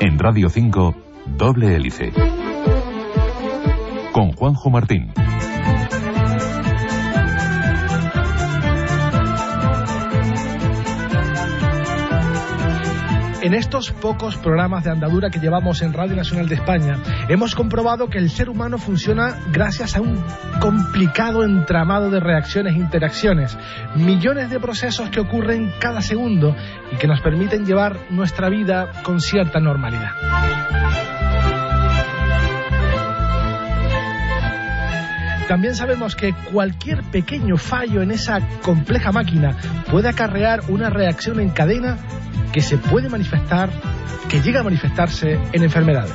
En Radio 5, doble hélice. Con Juanjo Martín. En estos pocos programas de andadura que llevamos en Radio Nacional de España, hemos comprobado que el ser humano funciona gracias a un complicado entramado de reacciones e interacciones, millones de procesos que ocurren cada segundo y que nos permiten llevar nuestra vida con cierta normalidad. También sabemos que cualquier pequeño fallo en esa compleja máquina puede acarrear una reacción en cadena que se puede manifestar, que llega a manifestarse en enfermedades.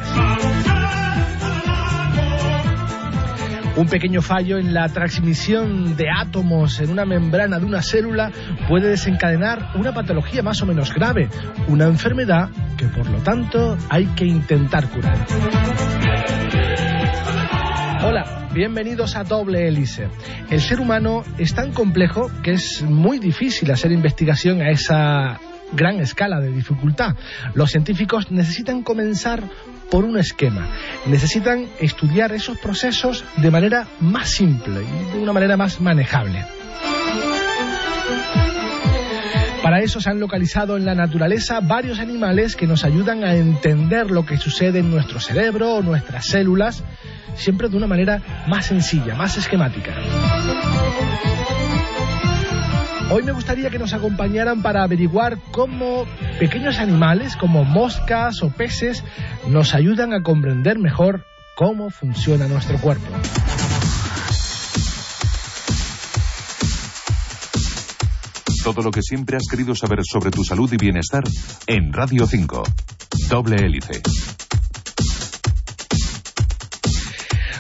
Un pequeño fallo en la transmisión de átomos en una membrana de una célula puede desencadenar una patología más o menos grave, una enfermedad que por lo tanto hay que intentar curar. Hola, bienvenidos a Doble Hélice. El ser humano es tan complejo que es muy difícil hacer investigación a esa gran escala de dificultad. Los científicos necesitan comenzar por un esquema. Necesitan estudiar esos procesos de manera más simple y de una manera más manejable. Para eso se han localizado en la naturaleza varios animales que nos ayudan a entender lo que sucede en nuestro cerebro o nuestras células, siempre de una manera más sencilla, más esquemática. Hoy me gustaría que nos acompañaran para averiguar cómo pequeños animales como moscas o peces nos ayudan a comprender mejor cómo funciona nuestro cuerpo. Todo lo que siempre has querido saber sobre tu salud y bienestar en Radio 5. Doble hélice.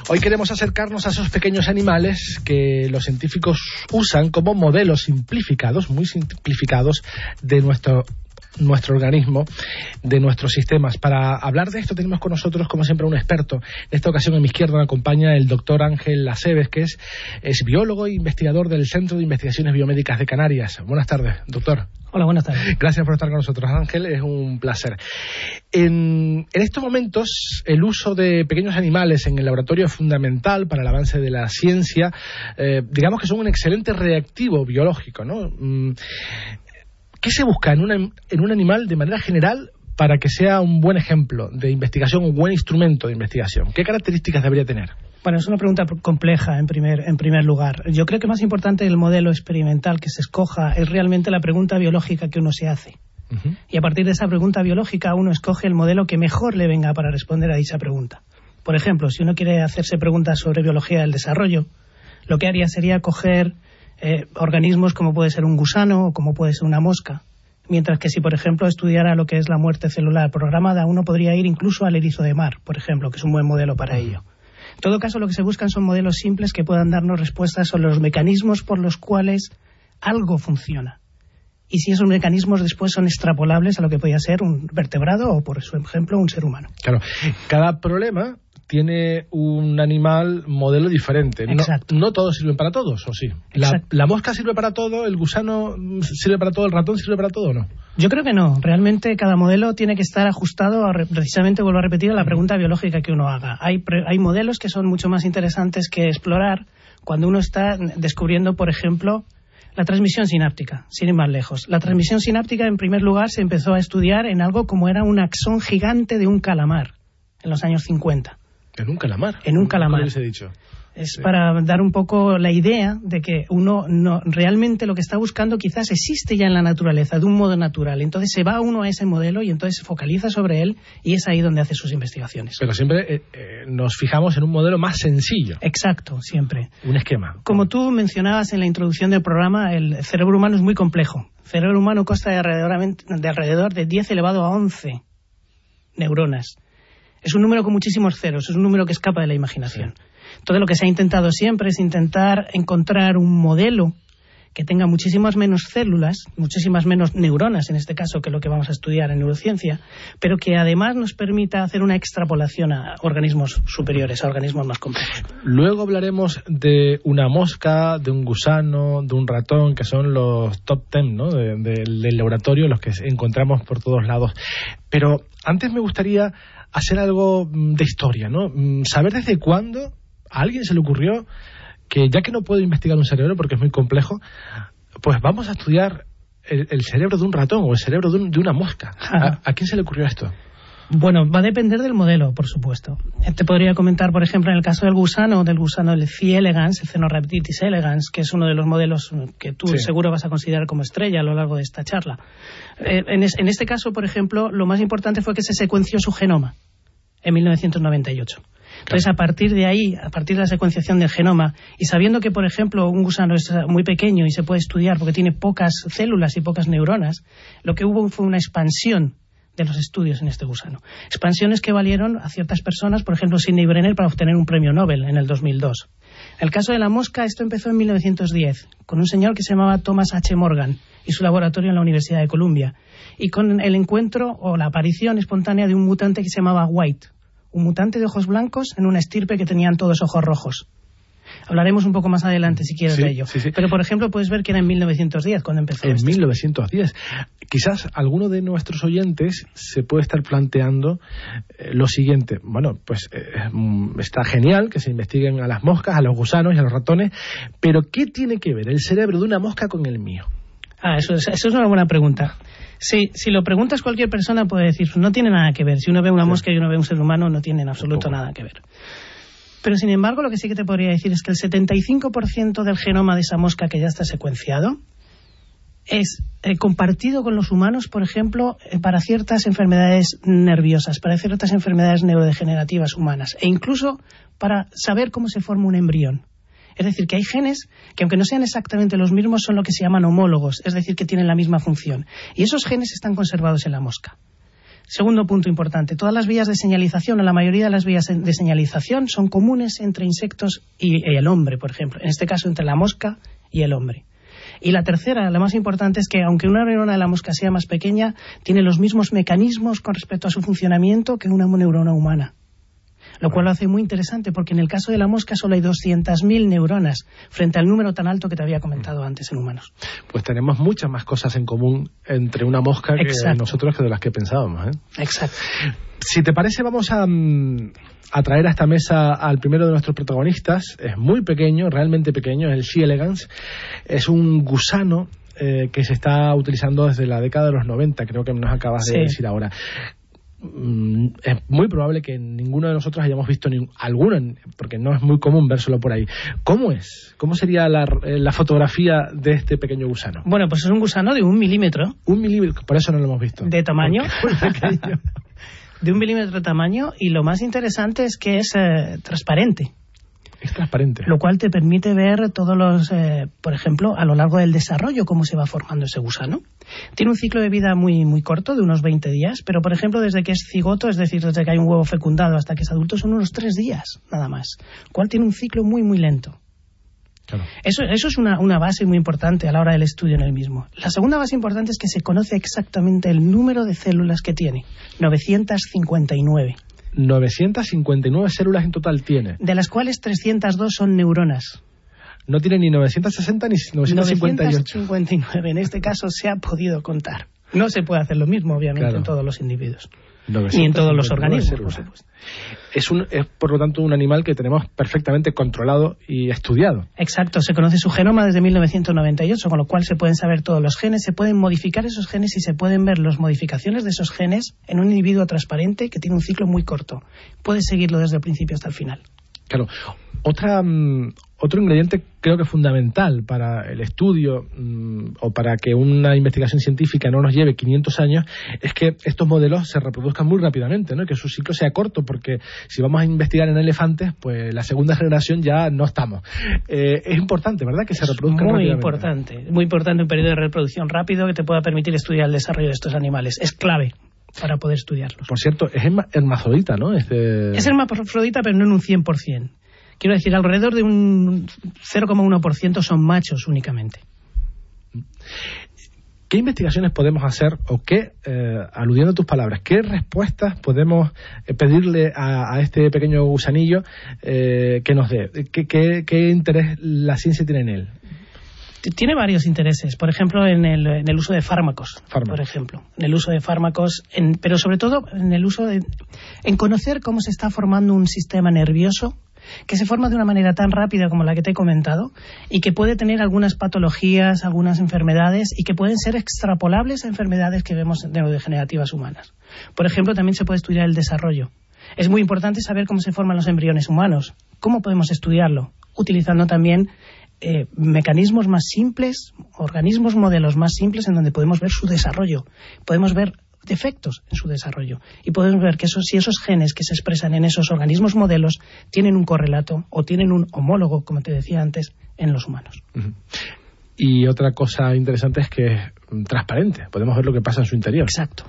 Hoy queremos acercarnos a esos pequeños animales que los científicos usan como modelos simplificados, muy simplificados, de nuestro nuestro organismo, de nuestros sistemas. Para hablar de esto tenemos con nosotros, como siempre, un experto. En esta ocasión, a mi izquierda me acompaña el doctor Ángel Aceves, que es, es biólogo e investigador del Centro de Investigaciones Biomédicas de Canarias. Buenas tardes, doctor. Hola, buenas tardes. Gracias por estar con nosotros, Ángel. Es un placer. En, en, estos momentos, el uso de pequeños animales en el laboratorio es fundamental para el avance de la ciencia. Eh, digamos que son un excelente reactivo biológico, ¿no? Mm, ¿Qué se busca en, una, en un animal de manera general para que sea un buen ejemplo de investigación, un buen instrumento de investigación? ¿Qué características debería tener? Bueno, es una pregunta compleja en primer, en primer lugar. Yo creo que más importante del modelo experimental que se escoja es realmente la pregunta biológica que uno se hace. Uh -huh. Y a partir de esa pregunta biológica uno escoge el modelo que mejor le venga para responder a dicha pregunta. Por ejemplo, si uno quiere hacerse preguntas sobre biología del desarrollo, lo que haría sería coger eh, organismos como puede ser un gusano o como puede ser una mosca. Mientras que si, por ejemplo, estudiara lo que es la muerte celular programada, uno podría ir incluso al erizo de mar, por ejemplo, que es un buen modelo para ello. En todo caso, lo que se buscan son modelos simples que puedan darnos respuestas sobre los mecanismos por los cuales algo funciona. Y si esos mecanismos después son extrapolables a lo que podría ser un vertebrado o, por ejemplo, un ser humano. Claro, cada problema tiene un animal modelo diferente. No, no todos sirven para todos, ¿o sí? La, la, mosca sirve para todo? ¿El gusano sirve para todo? ¿El ratón sirve para todo o no? Yo creo que no. Realmente cada modelo tiene que estar ajustado a, precisamente, vuelvo a repetir, a la pregunta biológica que uno haga. Hay, hay modelos que son mucho más interesantes que explorar cuando uno está descubriendo, por ejemplo, la transmisión sináptica, sin ir más lejos. La transmisión sináptica, en primer lugar, se empezó a estudiar en algo como era un axón gigante de un calamar en los años 50. En un calamar. En un calamar. Es sí. para dar un poco la idea de que uno no, realmente lo que está buscando quizás existe ya en la naturaleza, de un modo natural. Entonces se va uno a ese modelo y entonces se focaliza sobre él y es ahí donde hace sus investigaciones. Pero siempre eh, eh, nos fijamos en un modelo más sencillo. Exacto, siempre. Un esquema. Como tú mencionabas en la introducción del programa, el cerebro humano es muy complejo. El cerebro humano consta de alrededor de, alrededor de 10 elevado a 11 neuronas. Es un número con muchísimos ceros, es un número que escapa de la imaginación. Sí. Entonces lo que se ha intentado siempre es intentar encontrar un modelo que tenga muchísimas menos células, muchísimas menos neuronas en este caso que lo que vamos a estudiar en neurociencia, pero que además nos permita hacer una extrapolación a organismos superiores, a organismos más complejos. Luego hablaremos de una mosca, de un gusano, de un ratón, que son los top ten ¿no? del laboratorio, los que encontramos por todos lados. Pero antes me gustaría hacer algo mm, de historia, ¿no? Mm, saber desde cuándo a alguien se le ocurrió que ya que no puedo investigar un cerebro porque es muy complejo, pues vamos a estudiar el, cerebro de un ratón o el cerebro de, una mosca. ¿A, quién se le ocurrió esto? Bueno, va a depender del modelo, por supuesto. Te podría comentar, por ejemplo, en el caso del gusano, del gusano el C. elegans, el Cenorhabditis elegans, que es uno de los modelos que tú seguro vas a considerar como estrella a lo largo de esta charla. Eh, en, en este caso, por ejemplo, lo más importante fue que se secuenció su genoma en 1998. Entonces, a partir de ahí, a partir de la secuenciación del genoma, y sabiendo que, por ejemplo, un gusano es muy pequeño y se puede estudiar porque tiene pocas células y pocas neuronas, lo que hubo fue una expansión de los estudios en este gusano. Expansiones que valieron a ciertas personas, por ejemplo, Sidney Brenner para obtener un premio Nobel en el 2002. En el caso de la mosca, esto empezó en 1910, con un señor que se llamaba Thomas H. Morgan y su laboratorio en la Universidad de Columbia, y con el encuentro o la aparición espontánea de un mutante que se llamaba White, un mutante de ojos blancos en una estirpe que tenían todos ojos rojos. Hablaremos un poco más adelante, si quieres, de ello. Pero, por ejemplo, puedes ver que era en 1910 cuando empezó. En 1910. Quizás alguno de nuestros oyentes se puede estar planteando eh, lo siguiente. Bueno, pues eh, mm, está genial que se investiguen a las moscas, a los gusanos y a los ratones, pero ¿qué tiene que ver el cerebro de una mosca con el mío? Ah, eso es, eso es una buena pregunta. Sí, si lo preguntas cualquier persona puede decir, no tiene nada que ver. Si uno ve una mosca y uno ve un ser humano, no tienen absoluto nada que ver. Pero sin embargo, lo que sí que te podría decir es que el 75% del genoma de esa mosca que ya está secuenciado es eh, compartido con los humanos, por ejemplo, eh, para ciertas enfermedades nerviosas, para ciertas enfermedades neurodegenerativas humanas, e incluso para saber cómo se forma un embrión. Es decir, que hay genes que, aunque no sean exactamente los mismos, son lo que se llaman homólogos, es decir, que tienen la misma función. Y esos genes están conservados en la mosca. Segundo punto importante, todas las vías de señalización, o la mayoría de las vías de señalización, son comunes entre insectos y el hombre, por ejemplo. En este caso, entre la mosca y el hombre. Y la tercera, la más importante, es que aunque una neurona de la mosca sea más pequeña, tiene los mismos mecanismos con respecto a su funcionamiento que una neurona humana lo cual lo hace muy interesante porque en el caso de la mosca solo hay 200.000 neuronas frente al número tan alto que te había comentado antes en humanos. Pues tenemos muchas más cosas en común entre una mosca que nosotros que de las que pensábamos. ¿eh? Exacto. Si te parece, vamos a, mm, a, traer a esta mesa al primero de nuestros protagonistas. Es muy pequeño, realmente pequeño, es el C. elegans. Es un gusano eh, que se está utilizando desde la década de los 90, creo que nos acabas de decir ahora. Mm, es muy probable que ninguno de nosotros hayamos visto ni alguno, porque no es muy común vérselo por ahí. ¿Cómo es? ¿Cómo sería la, eh, la, fotografía de este pequeño gusano? Bueno, pues es un gusano de un milímetro. Un milímetro, por eso no lo hemos visto. De tamaño. de un milímetro de tamaño y lo más interesante es que es eh, transparente. Es transparente. Lo cual te permite ver todos los, eh, por ejemplo, a lo largo del desarrollo, cómo se va formando ese gusano. Tiene un ciclo de vida muy, muy corto, de unos 20 días, pero, por ejemplo, desde que es cigoto, es decir, desde que hay un huevo fecundado hasta que es adulto, son unos 3 días, nada más. Cual tiene un ciclo muy, muy lento. Eso, eso, es una, una, base muy importante a la hora del estudio en el mismo. La segunda base importante es que se conoce exactamente el número de células que tiene, 959. 959 células en total tiene. De las cuales 302 son neuronas. No tiene ni 960 ni 958. 959. En este caso se ha podido contar. No se puede hacer lo mismo, obviamente, en todos los individuos. Ni en todos los organismos, Es, un, es, por lo tanto, un animal que tenemos perfectamente controlado y estudiado. Exacto, se conoce su genoma desde 1998, con lo cual se pueden saber todos los genes, se pueden modificar esos genes y se pueden ver las modificaciones de esos genes en un individuo transparente que tiene un ciclo muy corto. Puedes seguirlo desde el principio hasta el final. Claro. Otra, mm, otro ingrediente creo que fundamental para el estudio mm, o para que una investigación científica no nos lleve 500 años es que estos modelos se reproduzcan muy rápidamente, ¿no? que su ciclo sea corto, porque si vamos a investigar en elefantes, pues la segunda generación ya no estamos. Eh, es importante, ¿verdad?, que se reproduzcan muy importante, muy importante un periodo de reproducción rápido que te pueda permitir estudiar el desarrollo de estos animales. Es clave para poder estudiarlos. Por cierto, es hermafrodita, ¿no? Este... Es hermafrodita, pero no en un 100%. Quiero decir, alrededor de un 0,1% son machos únicamente. ¿Qué investigaciones podemos hacer o qué, eh, aludiendo a tus palabras, qué respuestas podemos eh, pedirle a, este pequeño gusanillo eh, que nos dé? ¿Qué, interés la ciencia tiene en él? tiene varios intereses. Por ejemplo, en el, uso de fármacos, por ejemplo. En el uso de fármacos, pero sobre todo en el uso de... en conocer cómo se está formando un sistema nervioso que se forma de una manera tan rápida como la que te he comentado y que puede tener algunas patologías, algunas enfermedades y que pueden ser extrapolables a enfermedades que vemos neurodegenerativas humanas. Por ejemplo, también se puede estudiar el desarrollo. Es muy importante saber cómo se forman los embriones humanos. ¿Cómo podemos estudiarlo? Utilizando también eh, mecanismos más simples, organismos, modelos más simples en donde podemos ver su desarrollo. Podemos ver defectos en su desarrollo. Y podemos ver que si esos genes que se expresan en esos organismos modelos tienen un correlato o tienen un homólogo, como te decía antes, en los humanos. Y otra cosa interesante es que es transparente. Podemos ver lo que pasa en su interior. Exacto.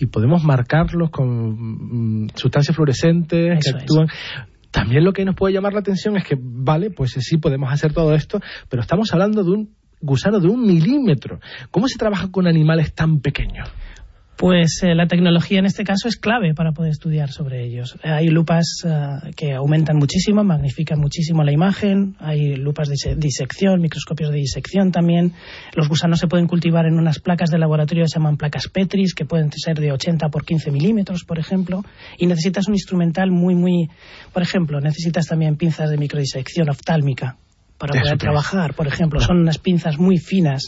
Y podemos marcarlos con mm, sustancias fluorescentes que actúan. También lo que nos puede llamar la atención es que, vale, pues sí podemos hacer todo esto, pero estamos hablando de un gusano de un milímetro. ¿Cómo se trabaja con animales tan pequeños? Pues eh, la tecnología en este caso es clave para poder estudiar sobre ellos. Hay lupas eh, que aumentan muchísimo, magnifican muchísimo la imagen, hay lupas de disección, microscopios de disección también. Los gusanos se pueden cultivar en unas placas de laboratorio que se llaman placas Petris, que pueden ser de 80 por 15 milímetros, por ejemplo, y necesitas un instrumental muy, muy... Por ejemplo, necesitas también pinzas de microdisección oftálmica para poder trabajar, por ejemplo. Son unas pinzas muy finas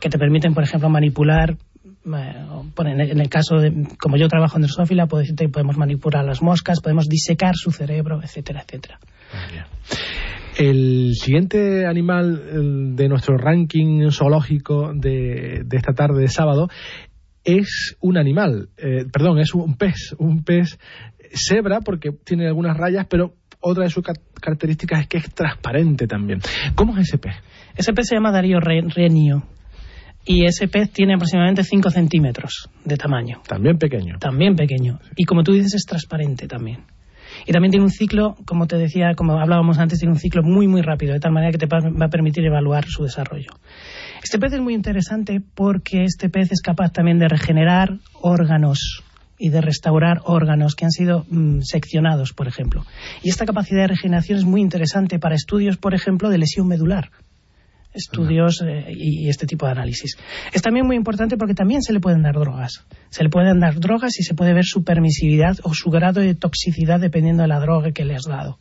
que te permiten, por ejemplo, manipular en el caso de, como yo trabajo en Drosophila, podemos manipular las moscas, podemos disecar su cerebro, etcétera, etcétera. El siguiente animal de nuestro ranking zoológico de, esta tarde de sábado es un animal, eh, perdón, es un pez, un pez cebra porque tiene algunas rayas, pero otra de sus características es que es transparente también. ¿Cómo es ese pez? Ese pez se llama Darío Renio y ese pez tiene aproximadamente 5 centímetros de tamaño. También pequeño. También pequeño. Y como tú dices, es transparente también. Y también tiene un ciclo, como te decía, como hablábamos antes, tiene un ciclo muy, muy rápido, de tal manera que te va a permitir evaluar su desarrollo. Este pez es muy interesante porque este pez es capaz también de regenerar órganos y de restaurar órganos que han sido mm, seccionados, por ejemplo. Y esta capacidad de regeneración es muy interesante para estudios, por ejemplo, de lesión medular estudios eh, y, este tipo de análisis. Es también muy importante porque también se le pueden dar drogas. Se le pueden dar drogas y se puede ver su permisividad o su grado de toxicidad dependiendo de la droga que le has dado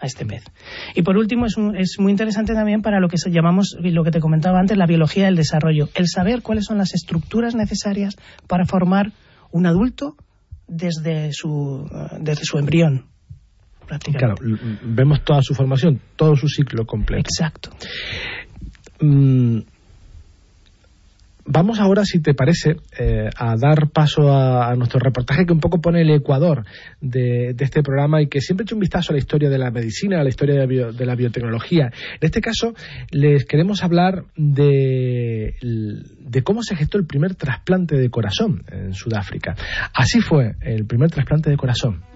a este pez. Y por último, es, es muy interesante también para lo que llamamos, lo que te comentaba antes, la biología del desarrollo. El saber cuáles son las estructuras necesarias para formar un adulto desde su, desde su embrión. Claro, vemos toda su formación, todo su ciclo completo. Exacto. Mm, vamos ahora, si te parece, eh, a dar paso a, nuestro reportaje que un poco pone el ecuador de, este programa y que siempre echa un vistazo a la historia de la medicina, a la historia de, la biotecnología. En este caso, les queremos hablar de, de cómo se gestó el primer trasplante de corazón en Sudáfrica. Así fue el primer trasplante de corazón.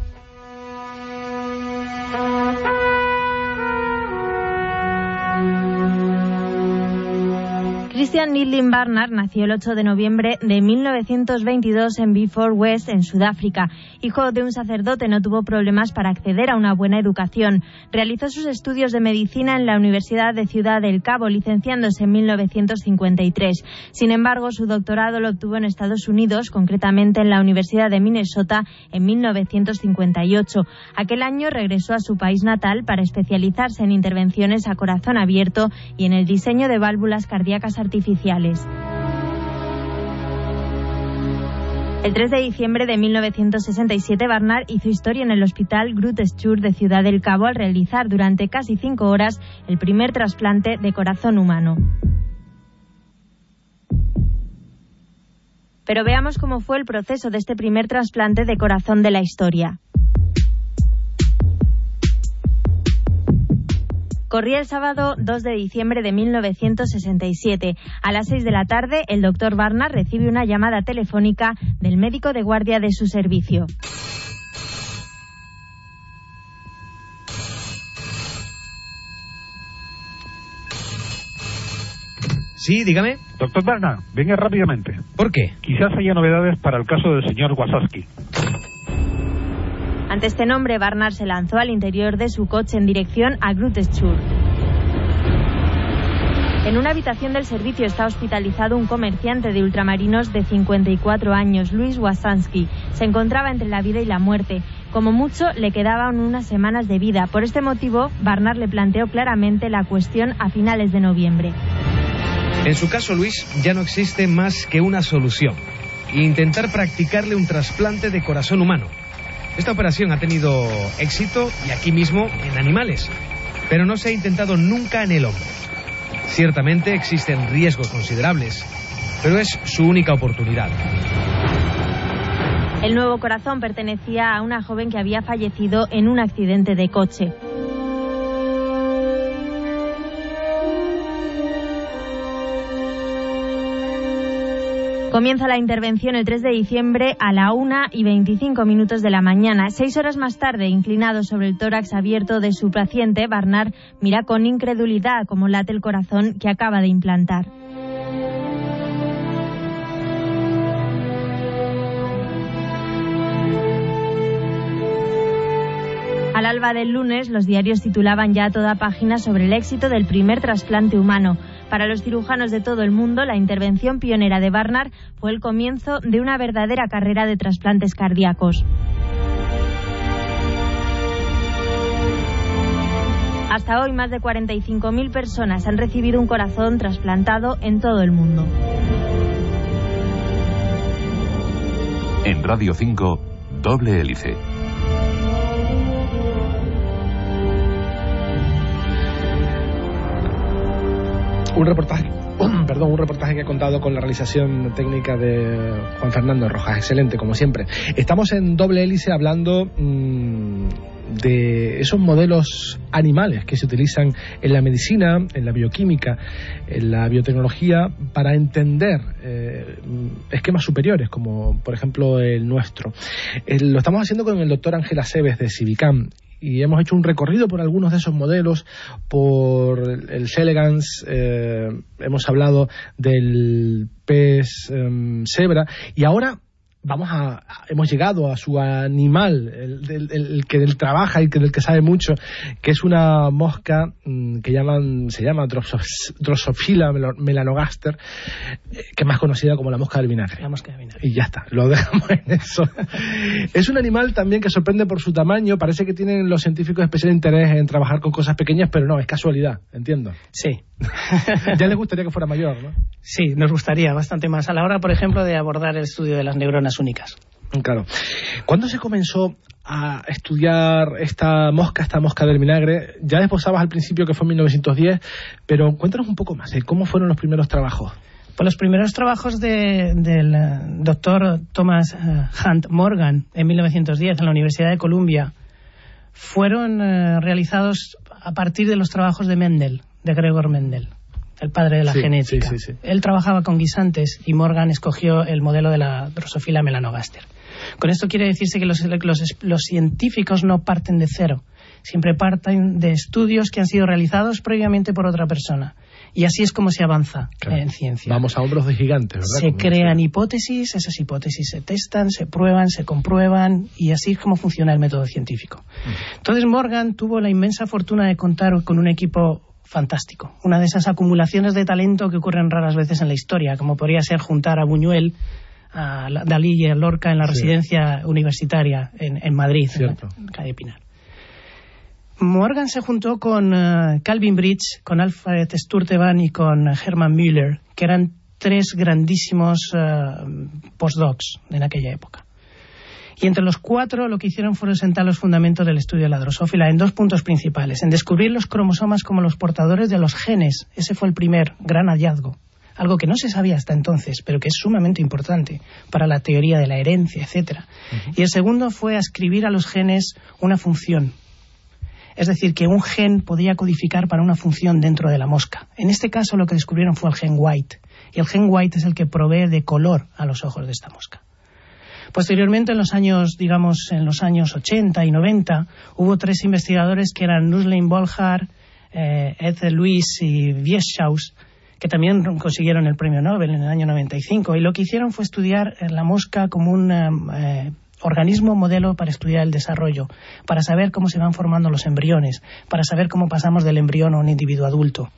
Christian Nidlin Barnard nació el 8 de noviembre de 1922 en Beaufort West, en Sudáfrica. Hijo de un sacerdote, no tuvo problemas para acceder a una buena educación. Realizó sus estudios de medicina en la Universidad de Ciudad del Cabo, licenciándose en 1953. Sin embargo, su doctorado lo obtuvo en Estados Unidos, concretamente en la Universidad de Minnesota, en 1958. Aquel año regresó a su país natal para especializarse en intervenciones a corazón abierto y en el diseño de válvulas cardíacas artificiales El 3 de diciembre de 1967, Barnard hizo historia en el Hospital Groote de Ciudad del Cabo al realizar durante casi cinco horas el primer trasplante de corazón humano. Pero veamos cómo fue el proceso de este primer trasplante de corazón de la historia. Corría el sábado 2 de diciembre de 1967. A las 6 de la tarde, el doctor Barnard recibe una llamada telefónica del médico de guardia de su servicio. Sí, dígame. Doctor Berna, venga rápidamente. ¿Por qué? Quizás haya novedades para el caso del señor Wasaski. Ante este nombre, Barnard se lanzó al interior de su coche en dirección a Grutschur. En una habitación del servicio está hospitalizado un comerciante de ultramarinos de 54 años, Luis Wasansky. Se encontraba entre la vida y la muerte. Como mucho, le quedaban unas semanas de vida. Por este motivo, Barnard le planteó claramente la cuestión a finales de noviembre. En su caso, Luis, ya no existe más que una solución. Intentar practicarle un trasplante de corazón humano. Esta operación ha tenido éxito y aquí mismo en animales, pero no se ha intentado nunca en el hombre. Ciertamente existen riesgos considerables, pero es su única oportunidad. El nuevo corazón pertenecía a una joven que había fallecido en un accidente de coche. Comienza la intervención el 3 de diciembre a la 1 y 25 minutos de la mañana. Seis horas más tarde, inclinado sobre el tórax abierto de su paciente, Barnard mira con incredulidad cómo late el corazón que acaba de implantar. Al alba del lunes, los diarios titulaban ya a toda página sobre el éxito del primer trasplante humano. Para los cirujanos de todo el mundo, la intervención pionera de Barnard fue el comienzo de una verdadera carrera de trasplantes cardíacos. Hasta hoy, más de 45.000 personas han recibido un corazón trasplantado en todo el mundo. En Radio 5, doble hélice. Un reportaje perdón, un reportaje que he contado con la realización técnica de Juan Fernando Rojas, excelente como siempre. Estamos en doble hélice hablando mmm, de esos modelos animales que se utilizan en la medicina, en la bioquímica, en la biotecnología para entender eh, esquemas superiores, como por ejemplo el nuestro. Eh, lo estamos haciendo con el doctor Ángel Aceves de Civicam y hemos hecho un recorrido por algunos de esos modelos, por el Selegans, eh, hemos hablado del pez eh, cebra y ahora vamos a, hemos llegado a su animal, el, el, el, que del trabaja y que del que sabe mucho, que es una mosca mmm, que llaman, se llama Drosophila melanogaster, eh, que es más conocida como la mosca del vinagre. La mosca del vinagre. Y ya está, lo dejamos en eso. es un animal también que sorprende por su tamaño, parece que tienen los científicos especial interés en trabajar con cosas pequeñas, pero no, es casualidad, entiendo. Sí. ya les gustaría que fuera mayor, ¿no? Sí, nos gustaría bastante más. A la hora, por ejemplo, de abordar el estudio de las neuronas únicas. Claro. ¿Cuándo se comenzó a estudiar esta mosca, esta mosca del vinagre? Ya desposabas al principio que fue en 1910, pero cuéntanos un poco más, ¿eh? ¿cómo fueron los primeros trabajos? Pues los primeros trabajos de, del uh, doctor Thomas uh, Hunt Morgan en 1910 en la Universidad de Columbia fueron uh, realizados a partir de los trabajos de Mendel, de Gregor Mendel el padre de la sí, genética. Sí, sí, Él trabajaba con guisantes y Morgan escogió el modelo de la Drosophila melanogaster. Con esto quiere decirse que los, los, los, científicos no parten de cero, siempre parten de estudios que han sido realizados previamente por otra persona. Y así es como se avanza claro. en ciencia. Vamos a hombros de gigantes, ¿verdad? Se crean hipótesis, esas hipótesis se testan, se prueban, se comprueban y así es como funciona el método científico. Entonces Morgan tuvo la inmensa fortuna de contar con un equipo fantástico. Una de esas acumulaciones de talento que ocurren raras veces en la historia, como podría ser juntar a Buñuel, a Dalí y a Lorca en la sí. residencia universitaria en, en Madrid, Cierto. en, la, calle Pinar. Morgan se juntó con uh, Calvin Bridge, con Alfred Sturtevant y con Herman Müller, que eran tres grandísimos uh, postdocs en aquella época. Y entre los cuatro lo que hicieron fueron sentar los fundamentos del estudio de la drosófila en dos puntos principales. En descubrir los cromosomas como los portadores de los genes. Ese fue el primer gran hallazgo. Algo que no se sabía hasta entonces, pero que es sumamente importante para la teoría de la herencia, etc. Uh -huh. Y el segundo fue ascribir a los genes una función. Es decir, que un gen podía codificar para una función dentro de la mosca. En este caso lo que descubrieron fue el gen white. Y el gen white es el que provee de color a los ojos de esta mosca. Posteriormente, en los años, digamos, en los años 80 y 90, hubo tres investigadores que eran Nuslein Bolhar, eh, Ed Luis y Wieschaus, que también consiguieron el premio Nobel en el año 95. Y lo que hicieron fue estudiar la mosca como un eh, organismo modelo para estudiar el desarrollo, para saber cómo se van formando los embriones, para saber cómo pasamos del embrión a un individuo adulto.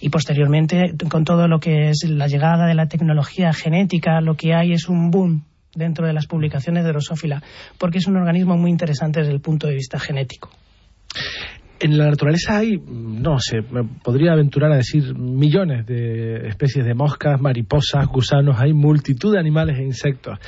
Y posteriormente, con todo lo que es la llegada de la tecnología genética, lo que hay es un boom dentro de las publicaciones de Drosophila, porque es un organismo muy interesante desde el punto de vista genético. En la naturaleza hay, no sé, me podría aventurar a decir millones de especies de moscas, mariposas, gusanos, hay multitud de animales e insectos.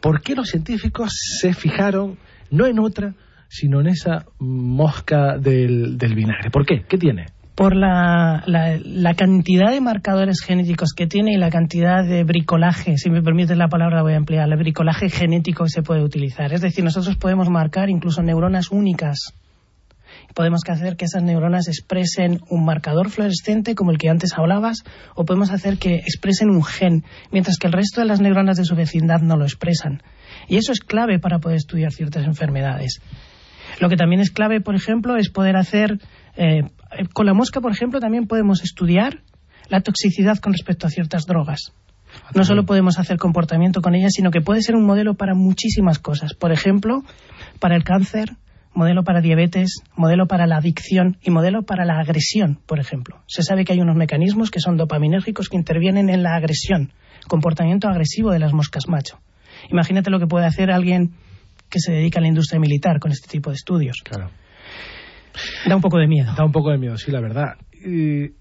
¿Por qué los científicos se fijaron no en otra, sino en esa mosca del, del vinagre? ¿Por qué? ¿Qué tiene? Por la, la, cantidad de marcadores genéticos que tiene y la cantidad de bricolaje, si me permite la palabra voy a emplear, el bricolaje genético que se puede utilizar. Es decir, nosotros podemos marcar incluso neuronas únicas podemos hacer que esas neuronas expresen un marcador fluorescente como el que antes hablabas, o podemos hacer que expresen un gen, mientras que el resto de las neuronas de su vecindad no lo expresan. Y eso es clave para poder estudiar ciertas enfermedades. Lo que también es clave, por ejemplo, es poder hacer, eh, con la mosca, por ejemplo, también podemos estudiar la toxicidad con respecto a ciertas drogas. No solo podemos hacer comportamiento con ellas, sino que puede ser un modelo para muchísimas cosas. Por ejemplo, para el cáncer, modelo para diabetes, modelo para la adicción y modelo para la agresión, por ejemplo. Se sabe que hay unos mecanismos que son dopaminérgicos que intervienen en la agresión, comportamiento agresivo de las moscas macho. Imagínate lo que puede hacer alguien que se dedica a la industria militar con este tipo de estudios. Claro. Da un poco de miedo. Da un poco de miedo, sí, la verdad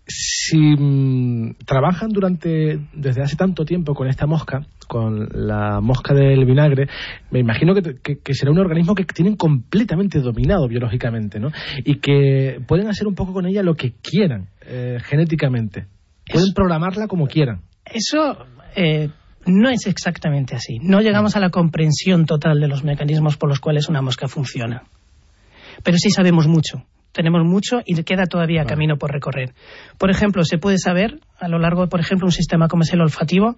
si mm, trabajan durante desde hace tanto tiempo con esta mosca, con la mosca del vinagre, me imagino que, será un organismo que tienen completamente dominado biológicamente, ¿no? Y que pueden hacer un poco con ella lo que quieran eh, genéticamente. Pueden programarla como quieran. Eso eh, no es exactamente así. No llegamos a la comprensión total de los mecanismos por los cuales una mosca funciona. Pero sí sabemos mucho tenemos mucho y queda todavía camino por recorrer. Por ejemplo, se puede saber a lo largo, por ejemplo, un sistema como es el olfativo,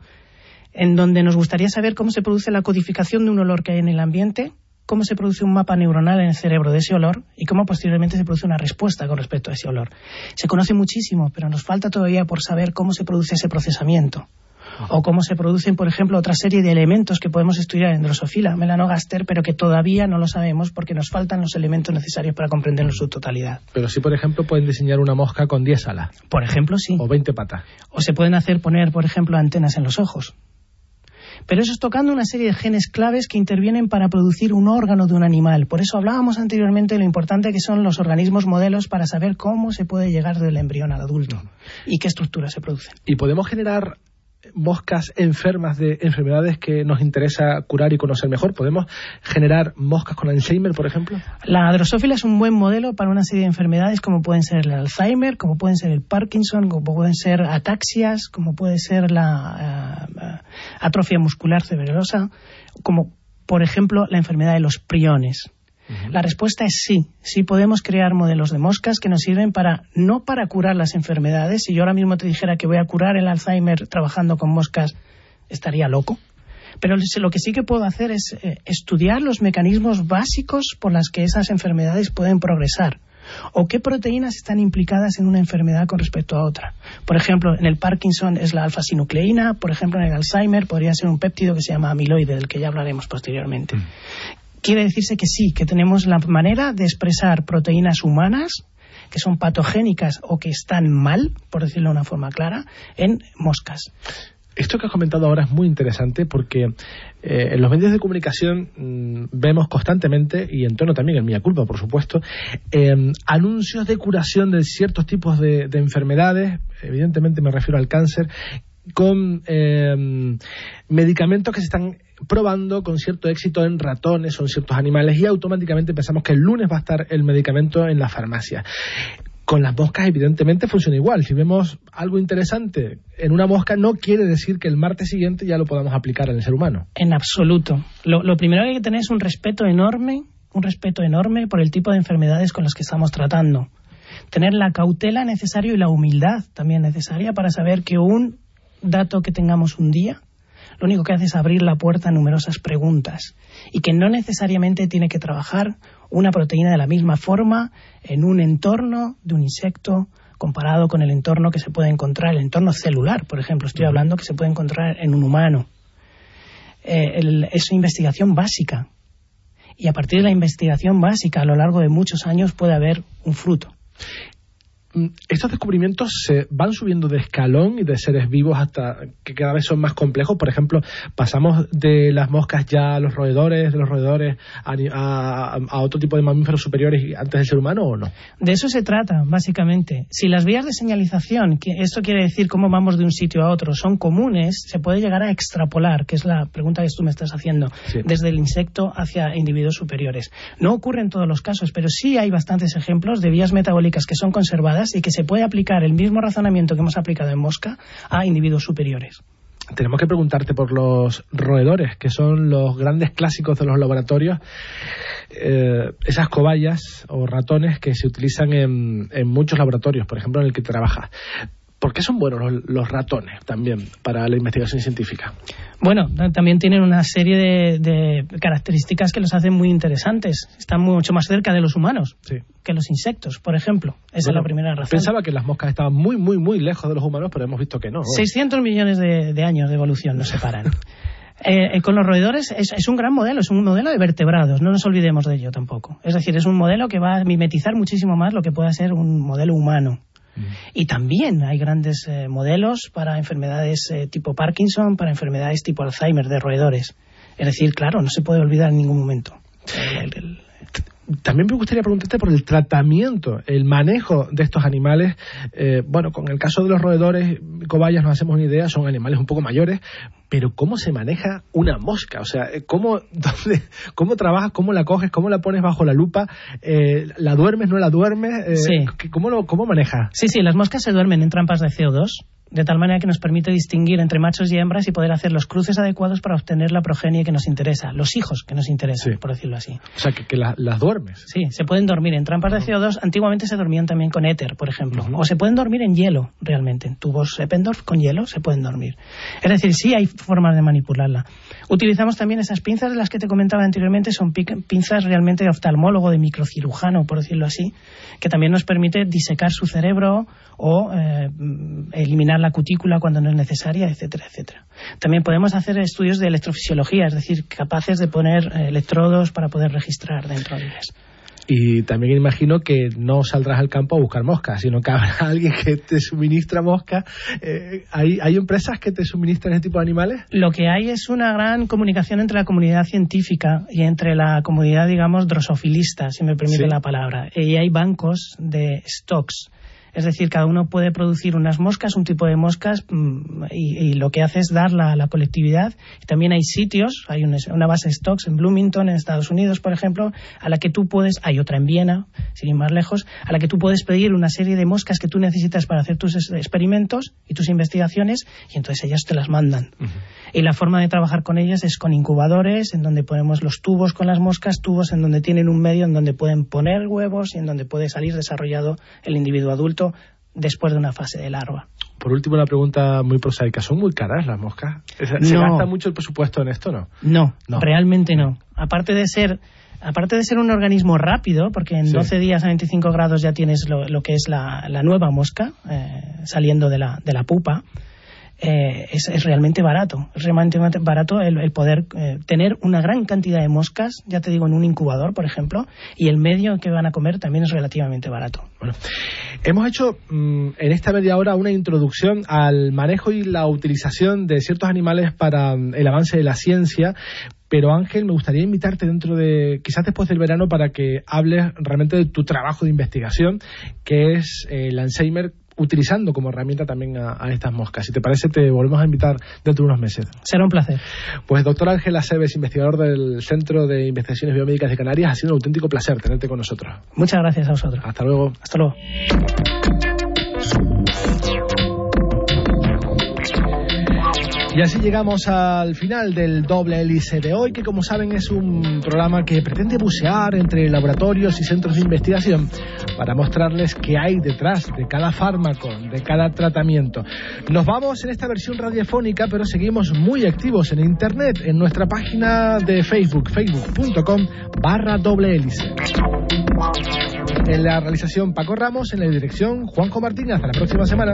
en donde nos gustaría saber cómo se produce la codificación de un olor que hay en el ambiente, cómo se produce un mapa neuronal en el cerebro de ese olor y cómo posteriormente se produce una respuesta con respecto a ese olor. Se conoce muchísimo, pero nos falta todavía por saber cómo se produce ese procesamiento o cómo se producen, por ejemplo, otra serie de elementos que podemos estudiar en Drosophila melanogaster, pero que todavía no lo sabemos porque nos faltan los elementos necesarios para comprenderlo en su totalidad. Pero sí, por ejemplo, pueden diseñar una mosca con 10 alas. Por ejemplo, sí. O 20 patas. O se pueden hacer poner, por ejemplo, antenas en los ojos. Pero eso es tocando una serie de genes claves que intervienen para producir un órgano de un animal. Por eso hablábamos anteriormente de lo importante que son los organismos modelos para saber cómo se puede llegar del embrión al adulto y qué estructuras se producen. ¿Y podemos generar moscas enfermas de enfermedades que nos interesa curar y conocer mejor? ¿Podemos generar moscas con Alzheimer, por ejemplo? La drosófila es un buen modelo para una serie de enfermedades como pueden ser el Alzheimer, como pueden ser el Parkinson, como pueden ser ataxias, como puede ser la eh, atrofia muscular cerebrosa, como por ejemplo la enfermedad de los priones. La respuesta es sí. Sí podemos crear modelos de moscas que nos sirven para, no para curar las enfermedades. Si yo ahora mismo te dijera que voy a curar el Alzheimer trabajando con moscas, estaría loco. Pero lo que sí que puedo hacer es eh, estudiar los mecanismos básicos por los que esas enfermedades pueden progresar o qué proteínas están implicadas en una enfermedad con respecto a otra. Por ejemplo, en el Parkinson es la alfa-sinucleína, por ejemplo, en el Alzheimer podría ser un péptido que se llama amiloide, del que ya hablaremos posteriormente. Mm quiere decirse que sí, que tenemos la manera de expresar proteínas humanas que son patogénicas o que están mal, por decirlo de una forma clara, en moscas. Esto que has comentado ahora es muy interesante porque eh, en los medios de comunicación mm, vemos constantemente, y en tono también en mi culpa, por supuesto, em, anuncios de curación de ciertos tipos de, enfermedades, evidentemente me refiero al cáncer, con em, medicamentos que se están probando con cierto éxito en ratones o en ciertos animales y automáticamente pensamos que el lunes va a estar el medicamento en la farmacia. Con las moscas evidentemente funciona igual. Si vemos algo interesante en una mosca no quiere decir que el martes siguiente ya lo podamos aplicar en el ser humano. En absoluto. Lo, primero que hay que tener es un respeto enorme, un respeto enorme por el tipo de enfermedades con las que estamos tratando. Tener la cautela necesaria y la humildad también necesaria para saber que un dato que tengamos un día lo único que hace es abrir la puerta a numerosas preguntas y que no necesariamente tiene que trabajar una proteína de la misma forma en un entorno de un insecto comparado con el entorno que se puede encontrar, el entorno celular, por ejemplo, estoy hablando que se puede encontrar en un humano. Eh, es investigación básica. Y a partir de la investigación básica, a lo largo de muchos años, puede haber un fruto. Mm, estos descubrimientos se van subiendo de escalón y de seres vivos hasta que cada vez son más complejos. Por ejemplo, pasamos de las moscas ya a los roedores, de los roedores a, otro tipo de mamíferos superiores antes del ser humano o no? De eso se trata, básicamente. Si las vías de señalización, que esto quiere decir cómo vamos de un sitio a otro, son comunes, se puede llegar a extrapolar, que es la pregunta que tú me estás haciendo, desde el insecto hacia individuos superiores. No ocurre en todos los casos, pero sí hay bastantes ejemplos de vías metabólicas que son conservadas y que se puede aplicar el mismo razonamiento que hemos aplicado en mosca a individuos superiores. Tenemos que preguntarte por los roedores, que son los grandes clásicos de los laboratorios, eh, esas cobayas o ratones que se utilizan en, en muchos laboratorios, por ejemplo en el que trabajas. ¿Por qué son buenos los, ratones también para la investigación científica? Bueno, también tienen una serie de, características que los hacen muy interesantes. Están mucho más cerca de los humanos que los insectos, por ejemplo. Esa es la primera razón. Pensaba que las moscas estaban muy, muy, muy lejos de los humanos, pero hemos visto que no. 600 millones de, años de evolución nos separan. Eh, eh, con los roedores es, es, un gran modelo, es un modelo de vertebrados, no nos olvidemos de ello tampoco. Es decir, es un modelo que va a mimetizar muchísimo más lo que pueda ser un modelo humano. Y también hay grandes eh, modelos para enfermedades eh, tipo Parkinson, para enfermedades tipo Alzheimer de roedores. Es decir, claro, no se puede olvidar en ningún momento. También me gustaría preguntarte por el tratamiento, el manejo de estos animales. Eh, bueno, con el caso de los roedores, cobayas, nos hacemos una idea, son animales un poco mayores, pero ¿cómo se maneja una mosca? O sea, eh, ¿cómo, dónde, cómo trabajas, cómo la coges, cómo la pones bajo la lupa? Eh, ¿La duermes, no la duermes? sí. ¿cómo, lo, ¿Cómo manejas? Sí, sí, las moscas se duermen en trampas de CO2 de tal manera que nos permite distinguir entre machos y hembras y poder hacer los cruces adecuados para obtener la progenie que nos interesa, los hijos que nos interesan, por decirlo así. O sea, que, las duermes. Sí, se pueden dormir en trampas de CO2. Antiguamente se dormían también con éter, por ejemplo. O se pueden dormir en hielo, realmente. En tubos Eppendorf con hielo se pueden dormir. Es decir, sí hay formas de manipularla. Utilizamos también esas pinzas de las que te comentaba anteriormente, son pinzas realmente de oftalmólogo, de microcirujano, por decirlo así, que también nos permite disecar su cerebro o eh, eliminar la cutícula cuando no es necesaria, etcétera, etcétera. También podemos hacer estudios de electrofisiología, es decir, capaces de poner electrodos para poder registrar dentro de ellas. Y también imagino que no saldrás al campo a buscar moscas, sino que habrá alguien que te suministra moscas. Eh, ¿hay, ¿Hay empresas que te suministran ese tipo de animales? Lo que hay es una gran comunicación entre la comunidad científica y entre la comunidad, digamos, drosofilista, si me permite la palabra. Y hay bancos de stocks es decir, cada uno puede producir unas moscas, un tipo de moscas, mm, y, lo que hace es darla a la colectividad. también hay sitios, hay una, base de stocks en Bloomington, en Estados Unidos, por ejemplo, a la que tú puedes, hay otra en Viena, sin ir más lejos, a la que tú puedes pedir una serie de moscas que tú necesitas para hacer tus experimentos y tus investigaciones, y entonces ellas te las mandan. Y la forma de trabajar con ellas es con incubadores, en donde ponemos los tubos con las moscas, tubos en donde tienen un medio en donde pueden poner huevos y en donde puede salir desarrollado el individuo adulto después de una fase de larva. Por último, una pregunta muy prosaica. ¿Son muy caras las moscas? ¿Se gasta mucho el presupuesto en esto no? No, realmente no. Aparte de ser aparte de ser un organismo rápido, porque en 12 días a 25 grados ya tienes lo, que es la, nueva mosca eh, saliendo de la, de la pupa, eh, es, realmente barato. Es realmente barato el, poder eh, tener una gran cantidad de moscas, ya te digo, en un incubador, por ejemplo, y el medio que van a comer también es relativamente barato. Bueno, hemos hecho mm, en esta media hora una introducción al manejo y la utilización de ciertos animales para mm, el avance de la ciencia, pero Ángel, me gustaría invitarte dentro de, quizás después del verano, para que hables realmente de tu trabajo de investigación, que es el Alzheimer utilizando como herramienta también a, estas moscas. Si te parece, te volvemos a invitar dentro de unos meses. Será un placer. Pues doctor Ángel Aceves, investigador del Centro de Investigaciones Biomédicas de Canarias, ha sido un auténtico placer tenerte con nosotros. Muchas gracias a vosotros. Hasta luego. Hasta luego. Y así llegamos al final del doble hélice de hoy, que como saben es un programa que pretende bucear entre laboratorios y centros de investigación para mostrarles qué hay detrás de cada fármaco, de cada tratamiento. Nos vamos en esta versión radiofónica, pero seguimos muy activos en Internet, en nuestra página de Facebook, facebook.com barra doble hélice. En la realización Paco Ramos, en la dirección Juanjo Martín. Hasta la próxima semana.